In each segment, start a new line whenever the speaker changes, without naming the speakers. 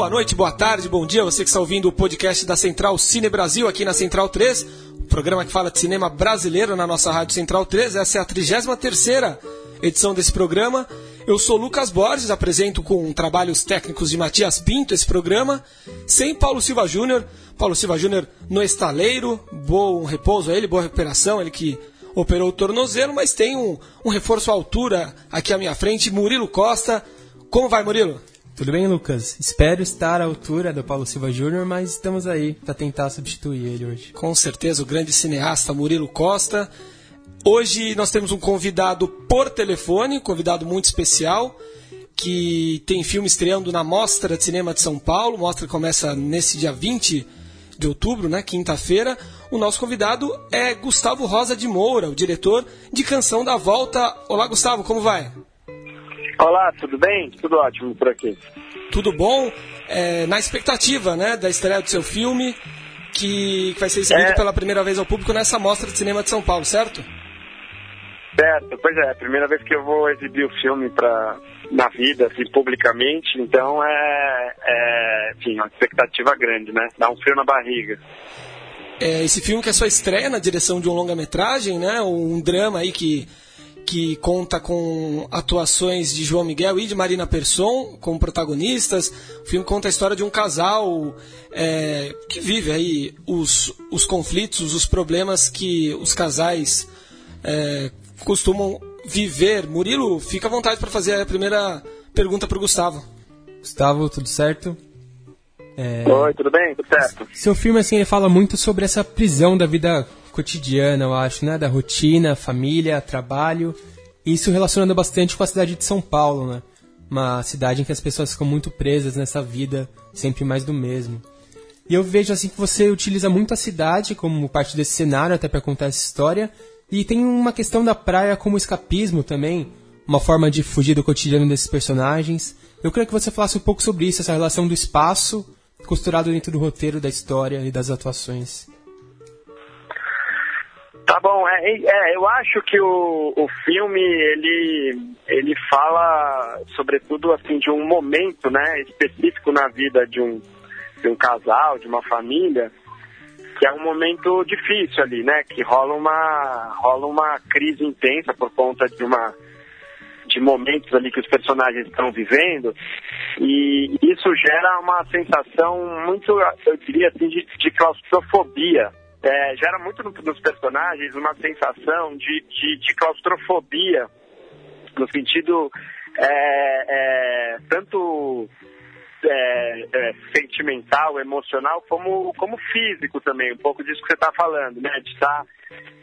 Boa noite, boa tarde, bom dia. Você que está ouvindo o podcast da Central Cine Brasil aqui na Central 3, o programa que fala de cinema brasileiro na nossa rádio Central 3. Essa é a 33 edição desse programa. Eu sou Lucas Borges, apresento com trabalhos técnicos de Matias Pinto esse programa, sem Paulo Silva Júnior. Paulo Silva Júnior no estaleiro, bom repouso a ele, boa recuperação, ele que operou o tornozelo, mas tem um, um reforço à altura aqui à minha frente, Murilo Costa. Como vai, Murilo?
Tudo bem, Lucas? Espero estar à altura do Paulo Silva Júnior, mas estamos aí para tentar substituir ele hoje.
Com certeza, o grande cineasta Murilo Costa. Hoje nós temos um convidado por telefone, um convidado muito especial, que tem filme estreando na Mostra de Cinema de São Paulo. A mostra começa nesse dia 20 de outubro, né, quinta-feira. O nosso convidado é Gustavo Rosa de Moura, o diretor de Canção da Volta. Olá, Gustavo, como vai?
Olá, tudo bem? Tudo ótimo por aqui.
Tudo bom? É, na expectativa né, da estreia do seu filme, que vai ser exibido
É.
pela primeira vez ao público nessa Mostra de Cinema de São Paulo, certo?
Certo, pois é, a primeira vez que eu vou exibir o filme pra, na vida, assim, publicamente, então é, é, enfim, uma expectativa grande, né? Dá um frio na barriga.
É, esse filme que é sua estreia na direção de um longa-metragem, né? Um drama aí que, que conta com atuações de João Miguel e de Marina Persson como protagonistas. O filme conta a história de um casal é, que vive aí os, os conflitos, os problemas que os casais é, costumam viver. Murilo, fica à vontade para fazer a primeira pergunta para o Gustavo.
Gustavo, tudo certo? É,
Oi, tudo bem? Tudo certo?
Seu filme, assim, ele fala muito sobre essa prisão da vida cotidiana, eu acho, né? Da rotina, família, trabalho. Isso relacionando bastante com a cidade de São Paulo, né? Uma cidade em que as pessoas ficam muito presas nessa vida, sempre mais do mesmo. E eu vejo assim que você utiliza muito a cidade como parte desse cenário até para contar essa história. E tem uma questão da praia como escapismo também, uma forma de fugir do cotidiano desses personagens. Eu queria que você falasse um pouco sobre isso, essa relação do espaço costurado dentro do roteiro da história e das atuações.
Tá bom, é, é, eu acho que o, o filme, ele, ele fala, sobretudo, assim, de um momento, né, específico na vida de um, de um casal, de uma família, que é um momento difícil ali, né, que rola uma, rola uma crise intensa por conta de uma de momentos ali que os personagens estão vivendo e isso gera uma sensação muito, eu diria assim, de, de claustrofobia. É, gera muito no- nos personagens uma sensação de, de, de claustrofobia, no sentido é, é, tanto é, é, sentimental, emocional, como, como físico também, um pouco disso que você está falando, né? De estar.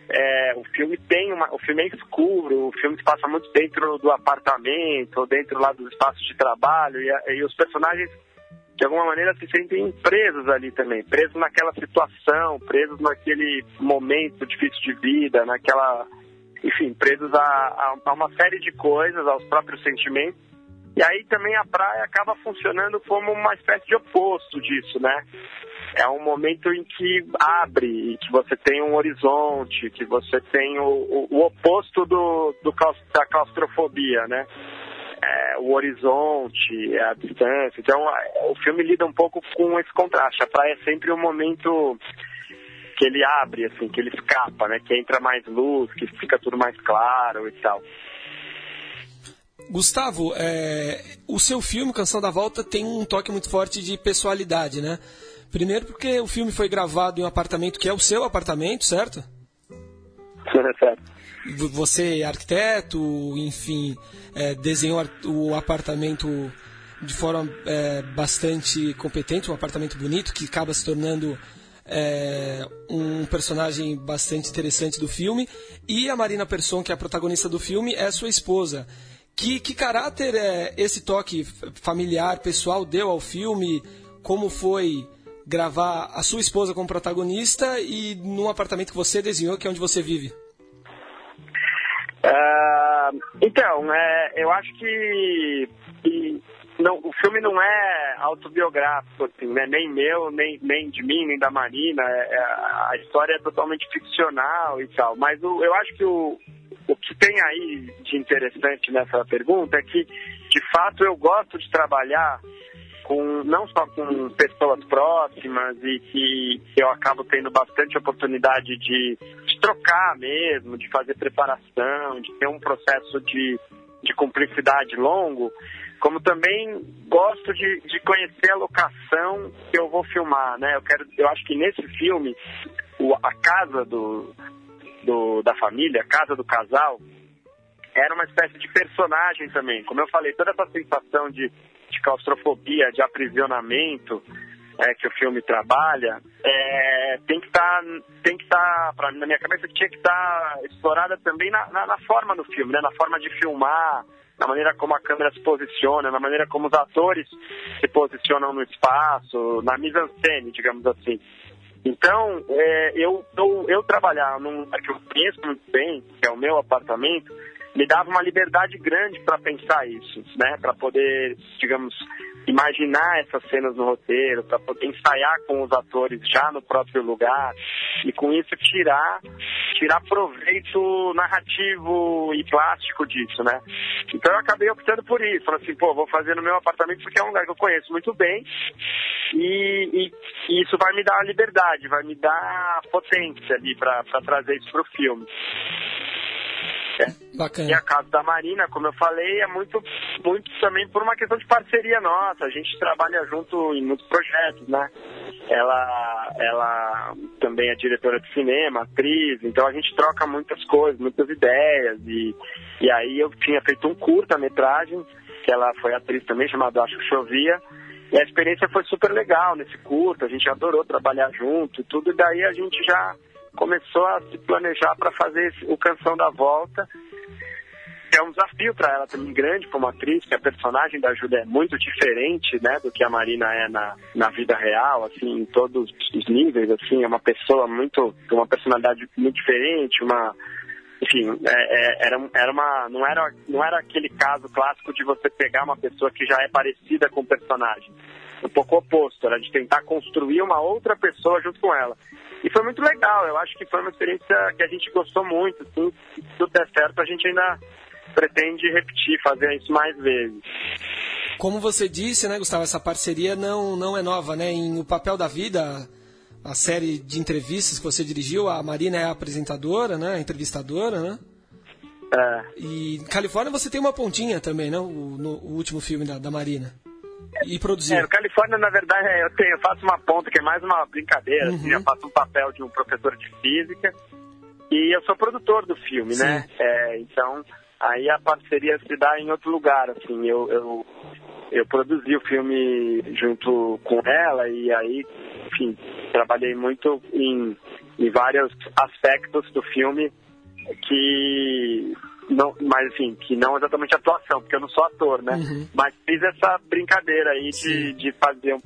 é, o filme tem uma. O filme é escuro, o filme se passa muito dentro do apartamento, dentro lá dos espaços de trabalho, e, e os personagens, de alguma maneira, se sentem presos ali também, presos naquela situação, presos naquele momento difícil de vida, naquela. Enfim, presos a, a, a uma série de coisas, aos próprios sentimentos. E aí também a praia acaba funcionando como uma espécie de oposto disso, né? É um momento em que abre, que você tem um horizonte, que você tem o, o, o oposto do, do da claustrofobia, né? É, o horizonte, a distância. Então, a- o filme lida um pouco com esse contraste. A praia é sempre um momento que ele abre, assim, que ele escapa, né? Que entra mais luz, que fica tudo mais claro e tal.
Gustavo, é, o seu filme, Canção da Volta, tem um toque muito forte de pessoalidade, né? Primeiro porque o filme foi gravado em um apartamento que é o seu apartamento, certo? Você é arquiteto, enfim, é, desenhou o apartamento de forma é, bastante competente, um apartamento bonito que acaba se tornando é, um personagem bastante interessante do filme. E a Marina Persson, que é a protagonista do filme, é sua esposa. Que, que caráter é esse toque familiar, pessoal, deu ao filme? Como foi gravar a sua esposa como protagonista e num apartamento que você desenhou, que é onde você vive?
Uh, então, é, eu acho que, que não, o filme não é autobiográfico, assim, né? nem meu, nem, nem de mim, nem da Marina. É, é, a história é totalmente ficcional e tal. Mas o, eu acho que o, o que tem aí de interessante nessa pergunta é que, de fato, eu gosto de trabalhar com não só com pessoas próximas e que eu acabo tendo bastante oportunidade de, de trocar mesmo, de fazer preparação, de ter um processo de, de cumplicidade longo, como também gosto de, de conhecer a locação que eu vou filmar, né? Eu quero, eu acho que nesse filme o, a casa do, do, da família, a casa do casal, era uma espécie de personagem também. Como eu falei, toda essa sensação de, de claustrofobia, de aprisionamento é, que o filme trabalha, é, tem que estar, tá, tem que estar, tá, na minha cabeça, tinha que estar tá explorada também na, na, na forma do filme, né? na forma de filmar, na maneira como a câmera se posiciona, na maneira como os atores se posicionam no espaço, na mise-en-scène, digamos assim. Então, é, eu, eu, eu trabalhar num que eu conheço muito bem, que é o meu apartamento, me dava uma liberdade grande para pensar isso, né? Para poder, digamos, imaginar essas cenas no roteiro, para poder ensaiar com os atores já no próprio lugar e com isso tirar tirar proveito narrativo e plástico disso, né? Então eu acabei optando por isso, falei assim, pô, vou fazer no meu apartamento porque é um lugar que eu conheço muito bem e, e, e isso vai me dar liberdade, vai me dar potência ali para trazer isso pro filme.
Bacana.
E a Casa da Marina, como eu falei, é muito, muito também por uma questão de parceria nossa. A gente trabalha junto em muitos projetos, né? Ela, ela também é diretora de cinema, atriz, então a gente troca muitas coisas, muitas ideias. E, e aí eu tinha feito um curta-metragem, que ela foi atriz também, chamado Acho que Chovia. E a experiência foi super legal nesse curto, a gente adorou trabalhar junto e tudo, e daí a gente já começou a se planejar para fazer o Canção da Volta. É um desafio para ela também grande como atriz, que a personagem da Júlia é muito diferente, né, do que a Marina é na, na vida real, assim, em todos os níveis, assim, é uma pessoa muito, uma personalidade muito diferente, uma, enfim, é, é, era, era uma, não era, não era aquele caso clássico de você pegar uma pessoa que já é parecida com o personagem. Um pouco oposto, era de tentar construir uma outra pessoa junto com ela. E foi muito legal, eu acho que foi uma experiência que a gente gostou muito. Assim, se tudo der certo, a gente ainda pretende repetir, fazer isso mais vezes.
Como você disse, né, Gustavo, essa parceria não, não é nova, né? Em O Papel da Vida, a série de entrevistas que você dirigiu, a Marina é a apresentadora, né? A entrevistadora, né?
É.
E Califórnia você tem uma pontinha também, né? O, no, o último filme da, da Marina e produzir.
É, no Califórnia, na verdade, eu, tenho, eu faço uma ponta que é mais uma brincadeira. Assim, uhum. Assim, eu faço um papel de um professor de física e eu sou produtor do filme, né? Sim. né? É, então, aí a parceria se dá em outro lugar, assim. Eu, eu, eu produzi o filme junto com ela e aí, enfim, trabalhei muito em, em vários aspectos do filme que não, mas assim, que não exatamente atuação, porque eu não sou ator, né? Uhum. Mas fiz essa brincadeira aí de, de fazer um,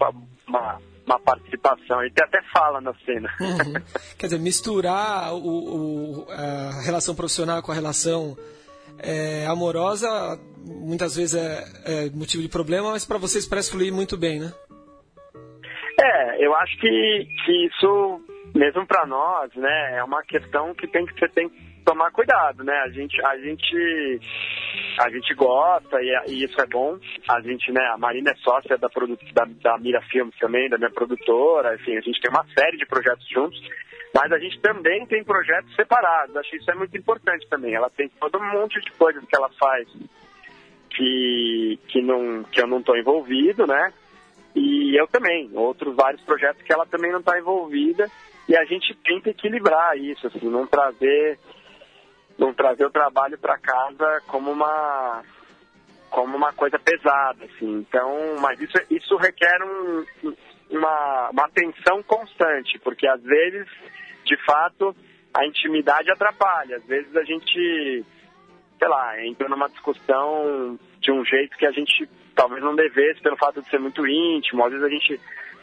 uma, uma participação. E até fala na cena.
Uhum. Quer dizer, misturar o, o, a relação profissional com a relação é, amorosa, muitas vezes é, é motivo de problema, mas para vocês parece fluir muito bem, né?
É, eu acho que, que isso, mesmo para nós, né, é uma questão que tem que ser tem tomar cuidado, né? A gente, a gente, a gente gosta e, e, isso é bom. A gente, né? A Marina é sócia da, da, da Mira Filmes também, da minha produtora. Enfim, a gente tem uma série de projetos juntos. Mas a gente também tem projetos separados. Acho que isso é muito importante também. Ela tem todo um monte de coisas que ela faz que, que, não, que eu não estou envolvido, né? E eu também. Outros vários projetos que ela também não está envolvida. E a gente tenta equilibrar isso, assim, não trazer não trazer o trabalho para casa como uma como uma coisa pesada, assim. Então, mas isso, isso requer um, uma, uma atenção constante, porque às vezes, de fato, a intimidade atrapalha. Às vezes a gente, sei lá, entra numa discussão de um jeito que a gente talvez não devesse pelo fato de ser muito íntimo. Às vezes a gente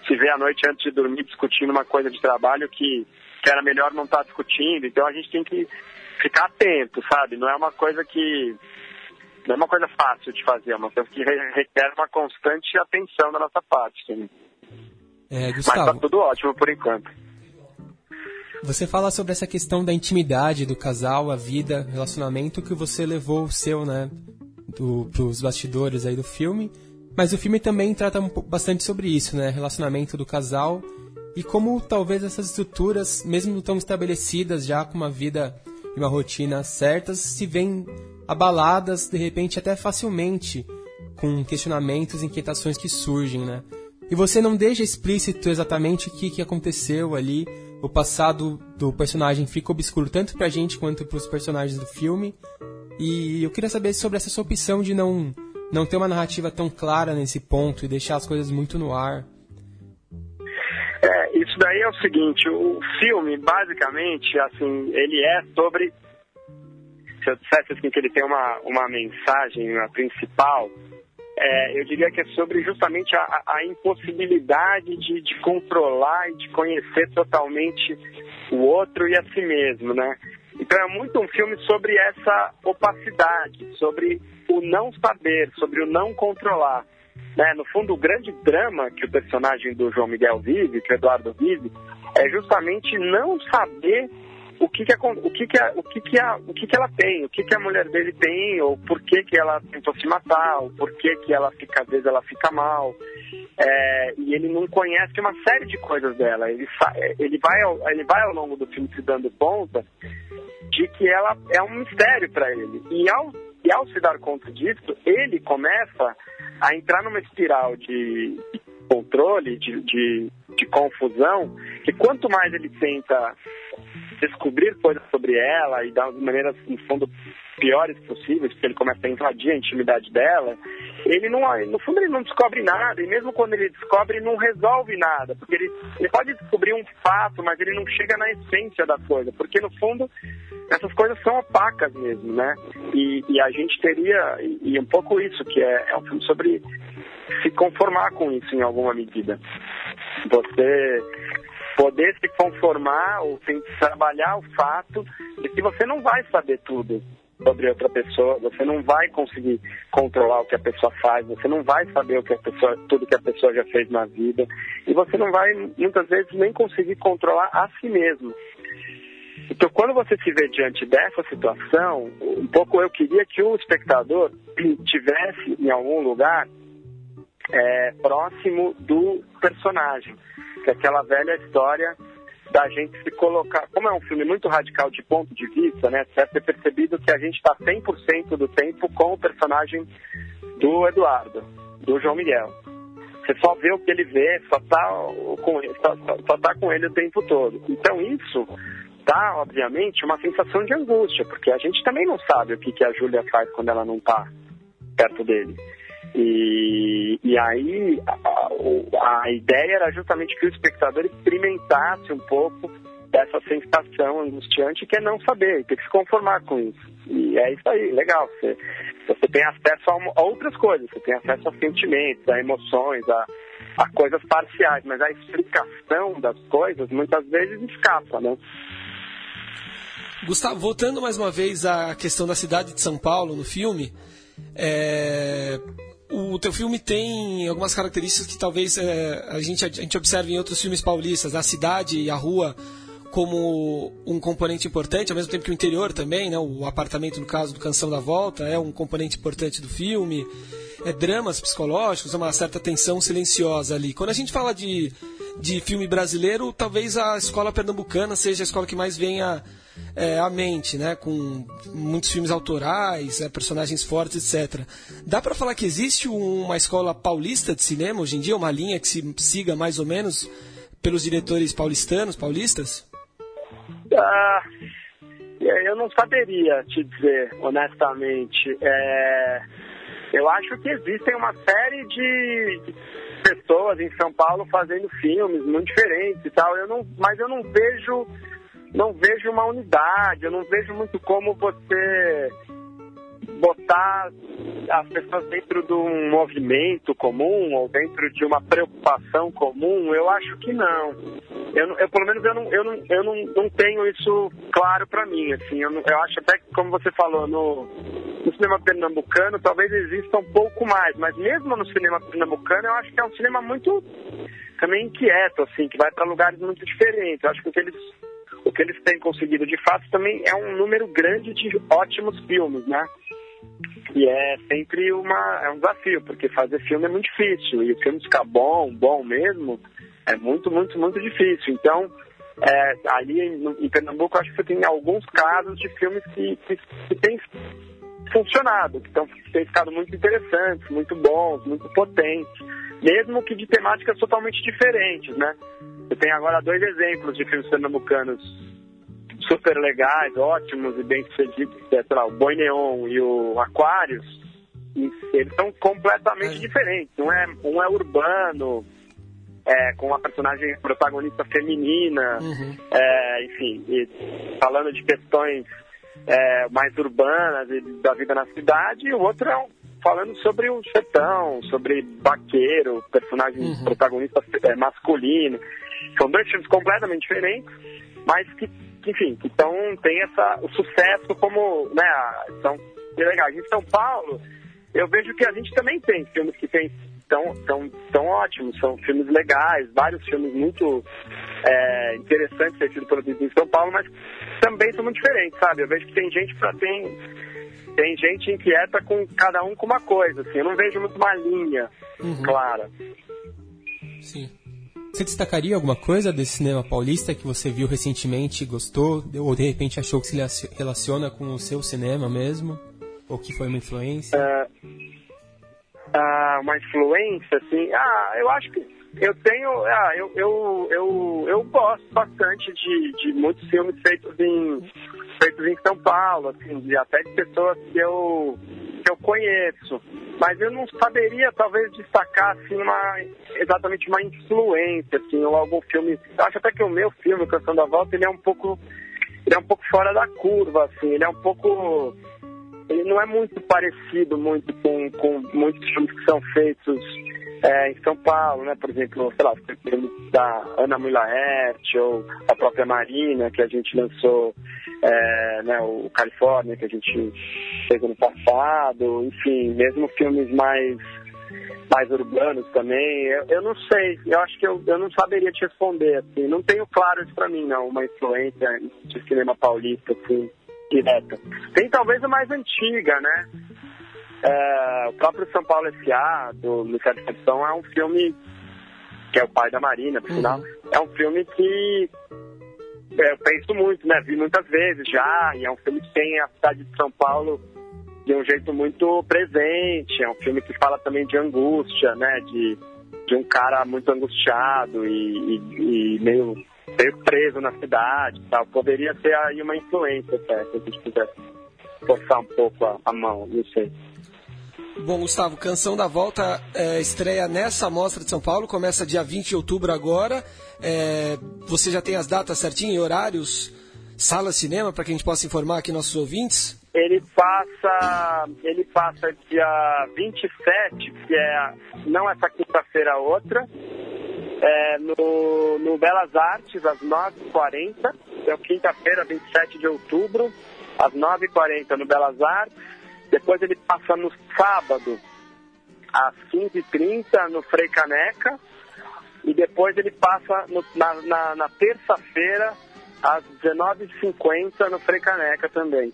se vê à noite antes de dormir discutindo uma coisa de trabalho que, que era melhor não estar tá discutindo. Então a gente tem que ficar atento, sabe? Não é uma coisa que não é uma coisa fácil de fazer, é uma coisa que requer uma constante atenção da nossa parte. Sim.
É, Gustavo,
Mas tá tudo ótimo por enquanto.
Você fala sobre essa questão da intimidade do casal, a vida, relacionamento que você levou o seu, né, do, pros bastidores aí do filme. Mas o filme também trata bastante sobre isso, né, relacionamento do casal e como talvez essas estruturas, mesmo não tão estabelecidas já com uma vida e uma rotina certas, se veem abaladas de repente até facilmente com questionamentos, inquietações que surgem, né? E você não deixa explícito exatamente o que, que aconteceu ali. O passado do personagem fica obscuro tanto pra gente quanto pros personagens do filme. E eu queria saber sobre essa sua opção de não, não ter uma narrativa tão clara nesse ponto e deixar as coisas muito no ar.
Isso daí é o seguinte, o filme, basicamente, assim, ele é sobre. Se eu dissesse assim, que ele tem uma, uma mensagem uma principal, é, eu diria que é sobre justamente a, a impossibilidade de, de, controlar e de conhecer totalmente o outro e a si mesmo, né? Então é muito um filme sobre essa opacidade, sobre o não saber, sobre o não controlar. Né? No fundo, o grande drama que o personagem do João Miguel vive, que o Eduardo vive, é justamente não saber o que que, a, o que, que, a, o que, que, a, o que, que ela tem, o que, que a mulher dele tem, ou por que, que ela tentou se matar, ou por que, que ela fica, às vezes ela fica mal. É, e ele não conhece uma série de coisas dela. Ele, ele, vai ao, ele vai ao longo do filme se dando conta de que ela é um mistério para ele. E ao, e ao se dar conta disso, ele começa a entrar numa espiral de controle, de, de, de confusão, que quanto mais ele tenta descobrir coisas sobre ela e das maneiras, no fundo, piores possíveis, porque ele começa a invadir a intimidade dela, ele não, no fundo ele não descobre nada, e mesmo quando ele descobre, não resolve nada, porque ele, ele pode descobrir um fato, mas ele não chega na essência da coisa, porque no fundo essas coisas são opacas mesmo, né? E, e a gente teria, e, e, um pouco isso, que é, é um filme sobre se conformar com isso em alguma medida. Você poder se conformar ou trabalhar o fato de que você não vai saber tudo sobre outra pessoa, você não vai conseguir controlar o que a pessoa faz, você não vai saber o que a pessoa, tudo que a pessoa já fez na vida, e você não vai muitas vezes nem conseguir controlar a si mesmo. Então, quando você se vê diante dessa situação, um pouco eu queria que o espectador tivesse em algum lugar é, próximo do personagem que é aquela velha história da gente se colocar. Como é um filme muito radical de ponto de vista, né? Deve ter percebido que a gente está 100% do tempo com o personagem do Eduardo, do João Miguel. Você só vê o que ele vê, só está com, só, só tá com ele o tempo todo. Então isso dá, obviamente, uma sensação de angústia, porque a gente também não sabe o que, que a Júlia faz quando ela não está perto dele. E, e aí a, a ideia era justamente que o espectador experimentasse um pouco dessa sensação angustiante que é não saber, ter que se conformar com isso. E é isso aí, legal. Você, você tem acesso a, outras coisas, você tem acesso a sentimentos, a emoções, a, a coisas parciais, mas a explicação das coisas muitas vezes escapa, né?
Gustavo, voltando mais uma vez à questão da cidade de São Paulo no filme, é, o teu filme tem algumas características que talvez é, a, gente, a gente observe em outros filmes paulistas, a cidade e a rua como um componente importante, ao mesmo tempo que o interior também, né, o apartamento, no caso do Canção da Volta, é um componente importante do filme. É dramas psicológicos, é uma certa tensão silenciosa ali. Quando a gente fala de, de filme brasileiro, talvez a escola pernambucana seja a escola que mais venha é, à mente, né? Com muitos filmes autorais, é, personagens fortes, etc. Dá para falar que existe uma escola paulista de cinema hoje em dia, uma linha que se siga mais ou menos pelos diretores paulistanos, paulistas?
Ah, eu não saberia te dizer, honestamente. É, eu acho que existem uma série de pessoas em São Paulo fazendo filmes muito diferentes e tal. Eu não, mas eu não vejo não vejo uma unidade, eu não vejo muito como você botar as pessoas dentro de um movimento comum ou dentro de uma preocupação comum, eu acho que não. Eu, eu pelo menos eu não, eu não, eu não, não tenho isso claro para mim. Assim, eu, eu acho até que, como você falou, no, no cinema pernambucano talvez exista um pouco mais, mas mesmo no cinema pernambucano eu acho que é um cinema muito também inquieto, assim, que vai para lugares muito diferentes. Eu acho que o que eles o que eles têm conseguido de fato também é um número grande de ótimos filmes, né? E é sempre uma, é um desafio, porque fazer filme é muito difícil. E o filme ficar bom, bom mesmo, é muito, muito, muito difícil. Então, é, ali em, em Pernambuco, acho que você tem alguns casos de filmes que, que, que têm funcionado, que, tão, que têm ficado muito interessantes, muito bons, muito potentes, mesmo que de temáticas totalmente diferentes, né? Eu tenho agora dois exemplos de filmes pernambucanos super legais, ótimos e bem sucedidos, é, sei lá, o Boi Neon e o Aquários, e eles são completamente é. diferentes. Um é, um é urbano, é, com uma personagem protagonista feminina, uhum. é, enfim, falando de questões é, mais urbanas e da vida na cidade, e o outro é um, falando sobre o sertão, sobre vaqueiro, personagem uhum. protagonista é, masculino. São dois filmes completamente diferentes, mas que, enfim, que tão, tem essa, o sucesso como, né, são legais. Em São Paulo, eu vejo que a gente também tem filmes que tem tão, tão, tão ótimos, são filmes legais, vários filmes muito é, interessantes ter sido produzidos em São Paulo, mas também são muito diferentes, sabe? Eu vejo que tem gente para tem tem gente inquieta com cada um com uma coisa, assim, eu não vejo muito uma linha uhum. clara.
Sim. Você destacaria alguma coisa desse cinema paulista que você viu recentemente gostou? Ou de repente achou que se relaciona com o seu cinema mesmo? Ou que foi uma influência?
Uh, uh, uma influência, assim? Ah, eu acho que eu tenho. Ah, eu, eu, eu, eu gosto bastante de, de muitos filmes feitos em, feitos em São Paulo, assim, de, até de pessoas que eu que eu conheço, mas eu não saberia talvez destacar assim uma exatamente uma influência assim ou algum filme. Eu acho até que o meu filme, Canção da Volta, ele é um pouco ele é um pouco fora da curva, assim, ele é um pouco ele não é muito parecido muito com, com muitos filmes que são feitos é, em São Paulo, né? Por exemplo, sei lá, da Ana Mulaert ou a própria Marina, que a gente lançou é, né, o Califórnia, que a gente fez ano passado, enfim, mesmo filmes mais, mais urbanos também, eu, eu não sei, eu acho que eu, eu não saberia te responder, assim, não tenho claro isso pra mim, não, uma influência de cinema paulista, assim, direta. Tem talvez a mais antiga, né? É, o próprio São Paulo S.A., do Luciano Concepção, é um filme que é o pai da Marina, por sinal, uhum. é um filme que é, eu penso muito, né? Vi muitas vezes já, e é um filme que tem a cidade de São Paulo de um jeito muito presente. É um filme que fala também de angústia, né? De, de um cara muito angustiado e, e, e meio, meio preso na cidade tal. Poderia ser aí uma influência até, se a gente quisesse forçar um pouco a, a mão, não sei.
Bom, Gustavo, Canção da Volta é, estreia nessa Mostra de São Paulo, começa dia 20 de outubro agora. É, você já tem as datas certinhas e horários? Sala cinema, para que a gente possa informar aqui nossos ouvintes?
Ele passa, ele passa dia 27, que é não essa quinta-feira, outra, é, no, no Belas Artes, às 9h40. É quinta-feira, 27 de outubro, às 9h40 no Belas Artes. Depois ele passa no sábado, às 15h30, no Frei Caneca. E depois ele passa no, na, na, na terça-feira, às 19h50, no Frei Caneca também.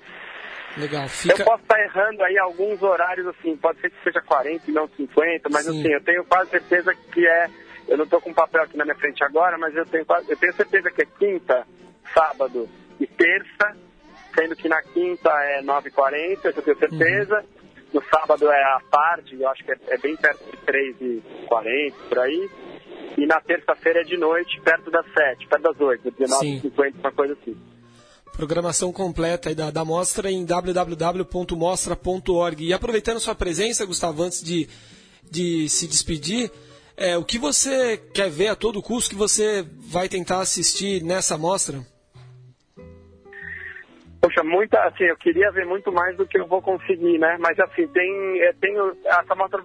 Legal. Fica...
Eu posso estar errando aí alguns horários, assim, pode ser que seja 40 e não 50, mas Sim. assim, eu tenho quase certeza que é. Eu não estou com papel aqui na minha frente agora, mas eu tenho, eu tenho certeza que é quinta, sábado e terça, sendo que na quinta é 9h40, eu tenho certeza. Uhum. No sábado é à tarde, eu acho que é, é bem perto de 3h40, por aí. E na terça-feira é de noite, perto das 7, perto das 8, 19h50, uma coisa assim.
Programação completa da, da mostra em www.mostra.org. E aproveitando sua presença, Gustavo, antes de, de se despedir, é, o que você quer ver a todo custo que você vai tentar assistir nessa mostra?
Poxa, muita, assim, eu queria ver muito mais do que eu vou conseguir, né? Mas assim, tem, é, tem essa mostra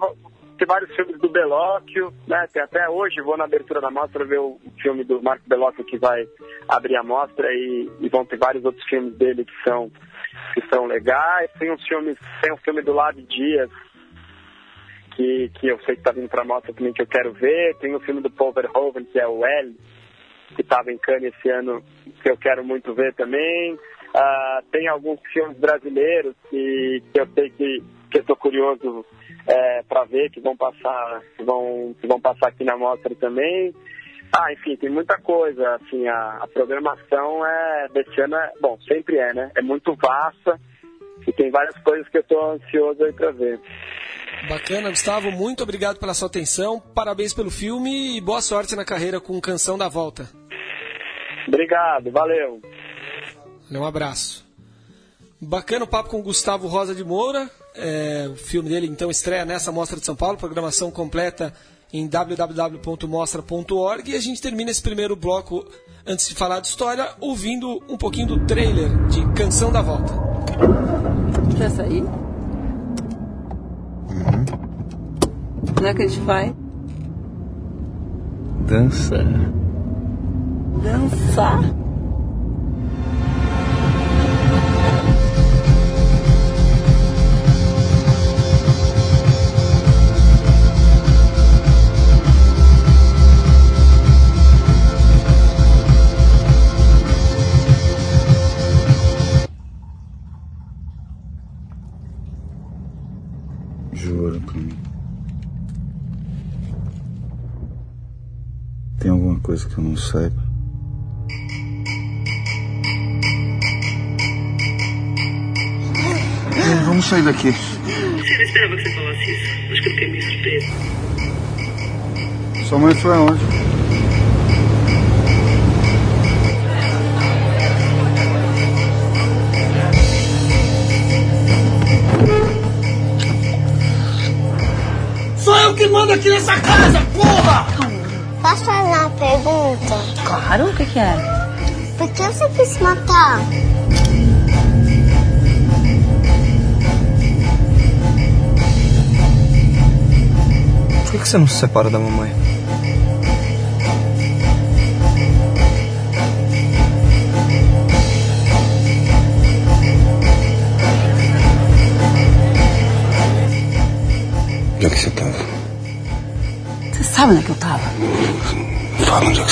tem vários filmes do Belóquio, né? Tem até hoje, vou na abertura da mostra ver o filme do Marco Belóquio que vai abrir a mostra e, e vão ter vários outros filmes dele que são que são legais. Tem uns filmes, tem um filme do Lado Dias que, que eu sei que está vindo para a mostra também que eu quero ver. Tem o filme do Paul Verhoeven, que é o L, que estava em Cannes esse ano, que eu quero muito ver também. Uh, tem alguns filmes brasileiros que, que eu sei que, que eu estou curioso é, para ver, que vão passar, que vão, que vão passar aqui na mostra também. Ah, enfim, tem muita coisa. Assim, a, a programação é, desse ano, é, bom, sempre é, né? É muito vasta e tem várias coisas que eu estou ansioso aí para ver.
Bacana, Gustavo, muito obrigado pela sua atenção, parabéns pelo filme e boa sorte na carreira com Canção da Volta.
Obrigado, valeu.
Um abraço. Bacana o papo com o Gustavo Rosa de Moura. É, o filme dele então estreia nessa Mostra de São Paulo, programação completa em www.mostra.org e a gente termina esse primeiro bloco, antes de falar de história, ouvindo um pouquinho do trailer de Canção da Volta.
Quer sair? Como é que a gente vai?
Dança.
Dançar?
Coisa que eu não saiba? Vamos sair daqui.
Você não esperava que você falasse isso. Acho que eu fiquei meio surpresa.
Sua mãe foi aonde?
Sou eu que mando aqui nessa casa, porra!
Pergunta?
Claro, o que, que é?
Por que você quis se matar?
Por que que você não se separa da mamãe? Onde é que você tava?
Você sabe onde é que eu tava?
Fala onde é que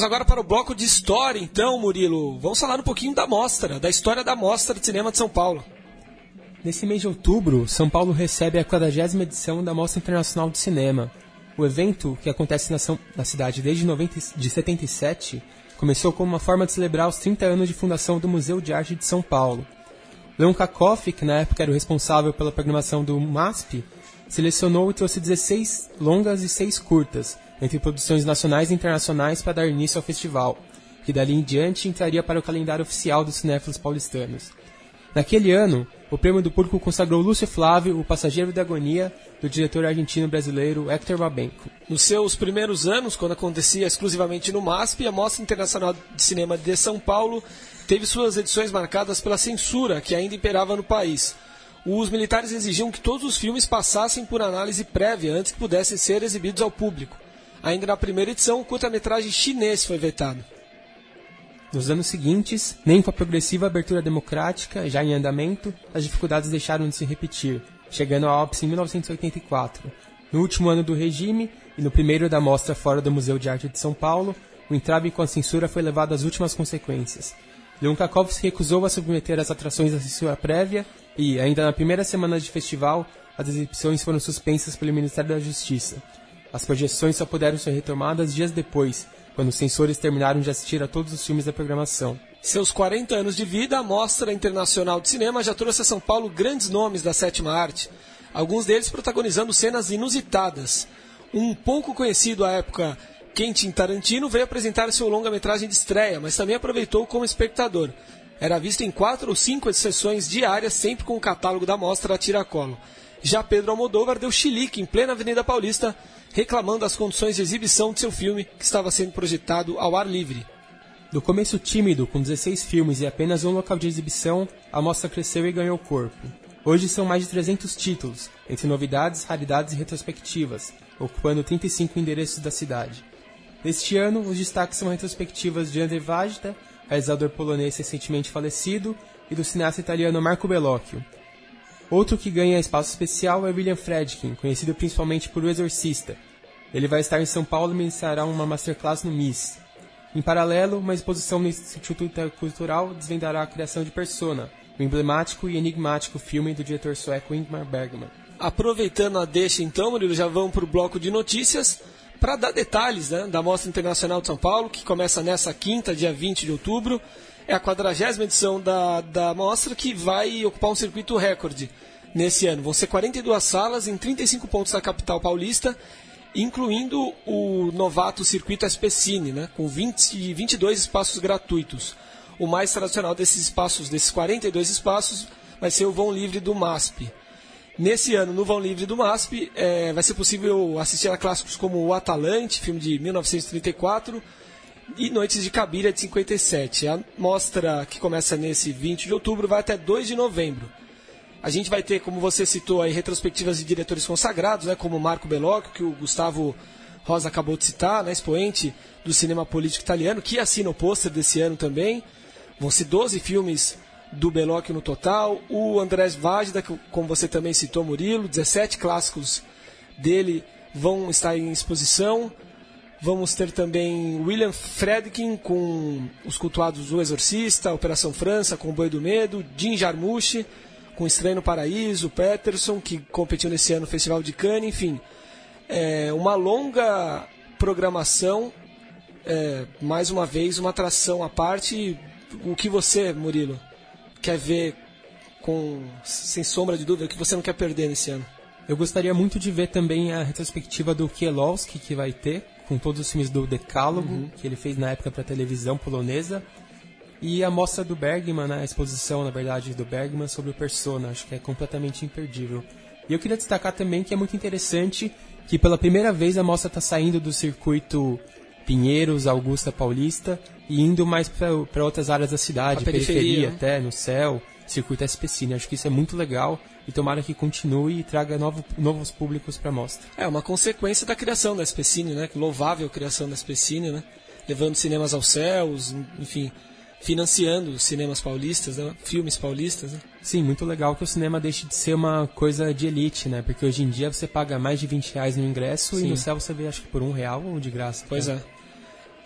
Vamos agora para o bloco de história, então, Murilo. Vamos falar um pouquinho da mostra, da história da Mostra de Cinema de São Paulo.
Nesse mês de outubro, São Paulo recebe a 40 edição da Mostra Internacional de Cinema. O evento, que acontece na, São- na cidade desde 90, de 77, começou como uma forma de celebrar os 30 anos de fundação do Museu de Arte de São Paulo. Leon Kakoff, que na época era o responsável pela programação do MASP, selecionou e trouxe 16 longas e 6 curtas, entre produções nacionais e internacionais para dar início ao festival, que dali em diante entraria para o calendário oficial dos cinéfilos paulistanos. Naquele ano, o prêmio do público consagrou Lúcio Flávio, o passageiro da agonia, do diretor argentino-brasileiro Héctor Babenco.
Nos seus primeiros anos, quando acontecia exclusivamente no MASP, a Mostra Internacional de Cinema de São Paulo teve suas edições marcadas pela censura que ainda imperava no país. Os militares exigiam que todos os filmes passassem por análise prévia antes que pudessem ser exibidos ao público. Ainda na primeira edição, o curta-metragem chinês foi vetado.
Nos anos seguintes, nem com a progressiva abertura democrática, já em andamento, as dificuldades deixaram de se repetir, chegando ao ápice em 1984. No último ano do regime e no primeiro da mostra fora do Museu de Arte de São Paulo, o entrave com a censura foi levado às últimas consequências. Leon Kakov se recusou a submeter as atrações à censura prévia e, ainda na primeira semana de festival, as exibições foram suspensas pelo Ministério da Justiça. As projeções só puderam ser retomadas dias depois, quando os censores terminaram de assistir a todos os filmes da programação.
Seus 40 anos de vida, a Mostra Internacional de Cinema já trouxe a São Paulo grandes nomes da sétima arte, alguns deles protagonizando cenas inusitadas. Um pouco conhecido à época, Quentin Tarantino veio apresentar seu longa-metragem de estreia, mas também aproveitou como espectador. Era visto em quatro ou cinco sessões diárias, sempre com o catálogo da mostra a tiracolo. Já Pedro Almodóvar deu chilique em plena Avenida Paulista, reclamando as condições de exibição de seu filme, que estava sendo projetado ao ar livre.
Do começo tímido, com 16 filmes e apenas um local de exibição, a mostra cresceu e ganhou corpo. Hoje são mais de 300 títulos, entre novidades, raridades e retrospectivas, ocupando 35 endereços da cidade. Neste ano, os destaques são retrospectivas de André Vajda, realizador polonês recentemente falecido, e do cineasta italiano Marco Bellocchio. Outro que ganha espaço especial é William Fredkin, conhecido principalmente por O Exorcista. Ele vai estar em São Paulo e ministrará uma masterclass no MIS. Em paralelo, uma exposição no Instituto Cultural desvendará a criação de Persona, o emblemático e enigmático filme do diretor sueco Ingmar Bergman.
Aproveitando a deixa então, Murilo, já vamos para o bloco de notícias para dar detalhes né, da Mostra Internacional de São Paulo, que começa nessa quinta, dia 20 de outubro. É a quadragésima edição da, da mostra que vai ocupar um circuito recorde nesse ano. Vão ser 42 salas em 35 pontos da capital paulista incluindo o novato circuito SPCine, né, com 20, 22 espaços gratuitos. O mais tradicional desses espaços, desses 42 espaços, vai ser o vão livre do MASP. Nesse ano, no vão livre do MASP, é, vai ser possível assistir a clássicos como O Atalante, filme de 1934, e Noites de Cabiria, de 57. A mostra que começa nesse 20 de outubro vai até 2 de novembro. A gente vai ter, como você citou, aí, retrospectivas de diretores consagrados, né, como Marco Bellocchio, que o Gustavo Rosa acabou de citar, né, expoente do cinema político italiano, que assina o pôster desse ano também. Vão ser 12 filmes do Bellocchio no total. O Andrés Vajda, que, como você também citou, Murilo, 17 clássicos dele vão estar em exposição. Vamos ter também William Fredkin com os cultuados O Exorcista, Operação França, com o Boi do Medo, Jim Jarmusch, com Estranho no Paraíso, Peterson, que competiu nesse ano no Festival de Cannes, enfim. É uma longa programação, é, mais uma vez, uma atração à parte. O que você, Murilo, quer ver com sem sombra de dúvida, o que você não quer perder nesse ano?
Eu gostaria muito de ver também a retrospectiva do Kielowski que vai ter, com todos os filmes do Decálogo, uhum. que ele fez na época para televisão polonesa. E a mostra do Bergman, né, a exposição, na verdade, do Bergman sobre o Persona, acho que é completamente imperdível. E eu queria destacar também que é muito interessante que pela primeira vez a mostra está saindo do circuito Pinheiros, Augusta Paulista e indo mais para outras áreas da cidade, periferia, periferia até, no céu, circuito SPCine. Acho que isso é muito legal e tomara que continue e traga novo, novos públicos para a mostra.
É uma consequência da criação da SPCine, né? Louvável criação da SPCine, né? Levando cinemas aos céus, enfim, financiando cinemas paulistas, né? filmes paulistas. Né?
Sim, muito legal que o cinema deixe de ser uma coisa de elite, né? Porque hoje em dia você paga mais de 20 reais no ingresso Sim. e no céu você vê acho que por um real ou de graça.
Pois é.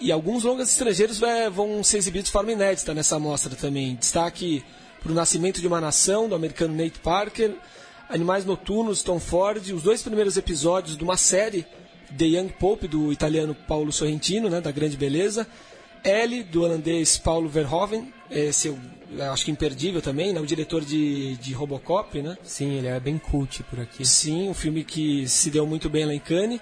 E alguns longas estrangeiros é, vão ser exibidos de forma inédita nessa mostra também. Destaque para o Nascimento de uma Nação, do americano Nate Parker, Animais Noturnos, Tom Ford, os dois primeiros episódios de uma série, The Young Pope, do italiano Paulo Sorrentino, né, da Grande Beleza, L, do holandês Paulo Verhoeven, esse eu acho que imperdível também, né? o diretor de, de Robocop, né?
Sim, ele é bem cult por aqui.
Sim, um filme que se deu muito bem lá em Cannes.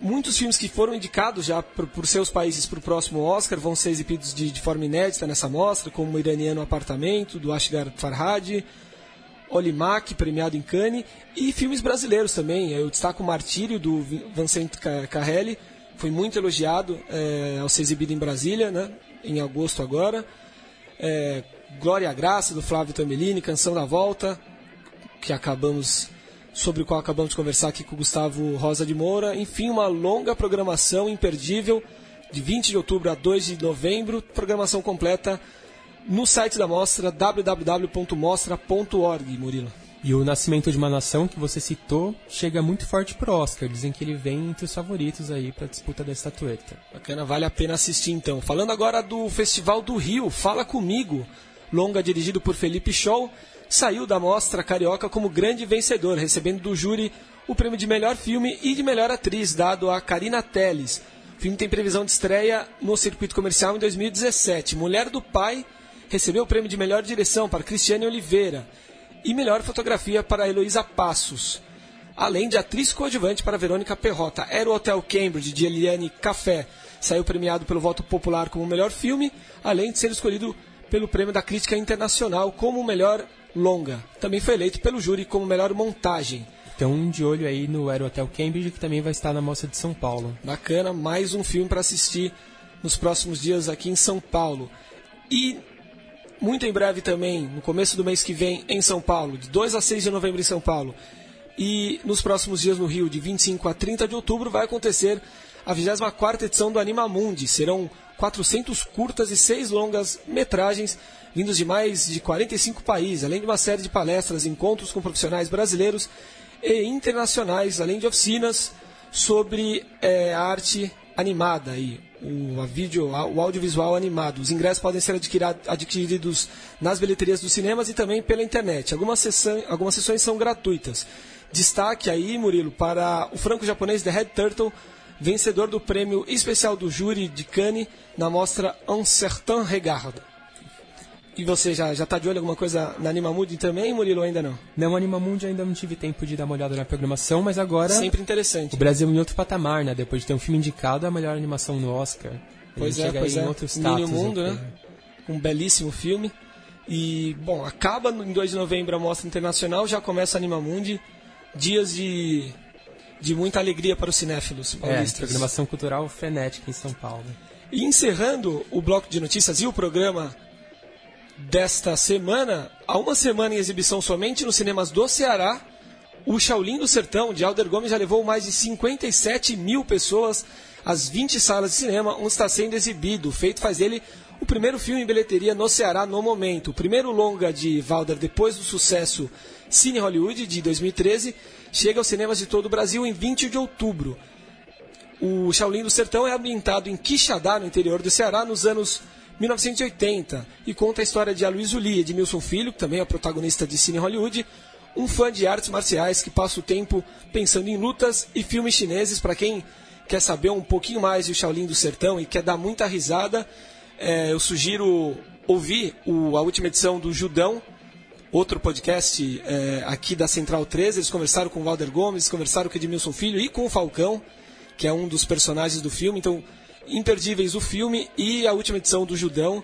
Muitos filmes que foram indicados já por, por seus países para o próximo Oscar vão ser exibidos de, de, forma inédita nessa mostra, como o iraniano Apartamento, do Ashgar Farhadi, Olimak, premiado em Cannes, e filmes brasileiros também. Eu destaco o Martírio, do Vincent Carrelli, foi muito elogiado é, ao ser exibido em Brasília, né, em agosto agora. É, Glória e Graça, do Flávio Tambellini, Canção da Volta, que acabamos sobre o qual acabamos de conversar aqui com o Gustavo Rosa de Moura. Enfim, uma longa programação imperdível, de 20 de outubro a 2 de novembro, programação completa no site da mostra www.mostra.org, Murilo.
E o Nascimento de uma Nação, que você citou, chega muito forte pro Oscar. Dizem que ele vem entre os favoritos aí para a disputa da estatueta.
Bacana, vale a pena assistir então. Falando agora do Festival do Rio, Fala Comigo, longa dirigido por Felipe Scholl, saiu da mostra carioca como grande vencedor, recebendo do júri o prêmio de melhor filme e de melhor atriz, dado a Karina Telles. O filme tem previsão de estreia no circuito comercial em 2017. Mulher do Pai recebeu o prêmio de melhor direção para Cristiane Oliveira e melhor fotografia para Heloísa Passos. além de atriz coadjuvante para Verônica Perrota. Era o Hotel Cambridge, de Eliane Café. Saiu premiado pelo voto popular como melhor filme, além de ser escolhido pelo Prêmio da Crítica Internacional como o melhor longa. Também foi eleito pelo júri como melhor montagem.
Então, de olho aí no Aero Hotel Cambridge, que também vai estar na Mostra de São Paulo.
Bacana, mais um filme para assistir nos próximos dias aqui em São Paulo. E muito em breve também, no começo do mês que vem, em São Paulo, de 2 a 6 de novembro em São Paulo. E nos próximos dias no Rio, de 25 a 30 de outubro, vai acontecer a 24 edição do Anima Mundi. Serão 400 curtas e 6 longas metragens vindos de mais de 45 países, além de uma série de palestras, encontros com profissionais brasileiros e internacionais, além de oficinas sobre é, arte animada e o, a vídeo, o audiovisual animado. Os ingressos podem ser adquiridos nas bilheterias dos cinemas e também pela internet. Algumas, sessão, algumas sessões são gratuitas. Destaque aí, Murilo, para o franco-japonês The Red Turtle, vencedor do prêmio especial do júri de Cannes na mostra Un Certain Regard. E você já, já tá de olho alguma coisa na Animamundi também, Murilo, ainda não?
Não, Animamundi ainda não tive tempo de dar uma olhada na programação, mas agora...
Sempre interessante.
O Brasil em outro patamar, né? Depois de ter um filme indicado a melhor animação no Oscar.
Pois é, pois é. Em outro status, Mundo, né? Um belíssimo filme. E, bom, acaba em 2 de novembro a Mostra Internacional, já começa a Animamundi. Dias de, de muita alegria para os cinéfilos paulistas.
É, programação cultural frenética em São Paulo.
E encerrando o bloco de notícias e o programa desta semana, há uma semana em exibição somente nos cinemas do Ceará, o Shaolin do Sertão, de Alder Gomes, já levou mais de 57 mil pessoas às 20 salas de cinema onde está sendo exibido. O feito faz dele o primeiro filme em bilheteria no Ceará no momento. O primeiro longa de Valder depois do sucesso Cine Hollywood de 2013 chega aos cinemas de todo o Brasil em 20 de outubro. O Shaolin do Sertão é ambientado em Quixadá, no interior do Ceará, nos anos 1980 e conta a história de Aloysio Lee, Edmilson Filho, que também é protagonista de Cine Hollywood, um fã de artes marciais que passa o tempo pensando em lutas e filmes chineses. Para quem quer saber um pouquinho mais do Shaolin do Sertão e quer dar muita risada, é, eu sugiro ouvir o, a última edição do Judão, outro podcast é, aqui da Central 13. Eles conversaram com o Walder Gomes, conversaram com o Edmilson Filho e com o Falcão, que é um dos personagens do filme. Então, imperdíveis o filme e a última edição do Judão.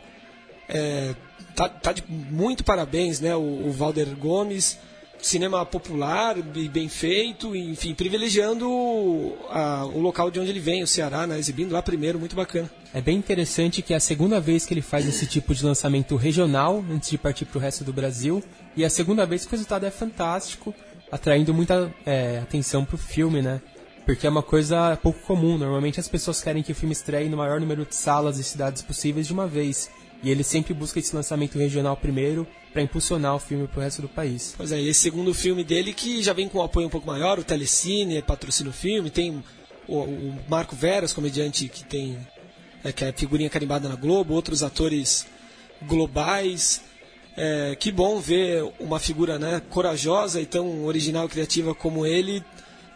É, tá, tá de muito parabéns, né? O, o Valder Gomes, cinema popular e bem feito, enfim, privilegiando a, o local de onde ele vem, o Ceará, né? Exibindo lá primeiro, muito bacana.
É bem interessante que é a segunda vez que ele faz esse tipo de lançamento regional, antes de partir para o resto do Brasil, e a segunda vez que o resultado é fantástico, atraindo muita é, atenção para o filme, né? Porque é uma coisa pouco comum. Normalmente as pessoas querem que o filme estreie no maior número de salas e cidades possíveis de uma vez. E ele sempre busca esse lançamento regional primeiro para impulsionar o filme para o resto do país.
Pois é, e esse segundo filme dele que já vem com um apoio um pouco maior, o Telecine patrocina o filme, tem o, o Marco Veras, comediante que tem é, que é figurinha carimbada na Globo, outros atores globais. É, que bom ver uma figura né, corajosa e tão original e criativa como ele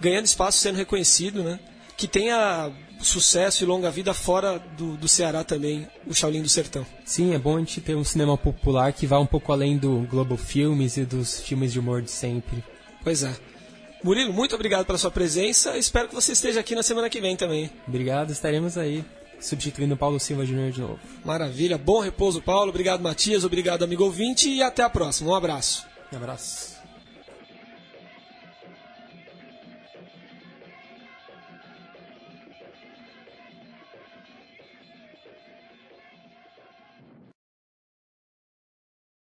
ganhando espaço, sendo reconhecido, né? Que tenha sucesso e longa vida fora do, do Ceará também, o Shaolin do Sertão.
Sim, é bom a gente ter um cinema popular que vá um pouco além do Globo Filmes e dos filmes de humor de sempre.
Pois é. Murilo, muito obrigado pela sua presença. Espero que você esteja aqui na semana que vem também.
Obrigado, estaremos aí substituindo o Paulo Silva Júnior de novo.
Maravilha, bom repouso, Paulo. Obrigado, Matias. Obrigado, amigo ouvinte. E até a próxima. Um abraço.
Um abraço.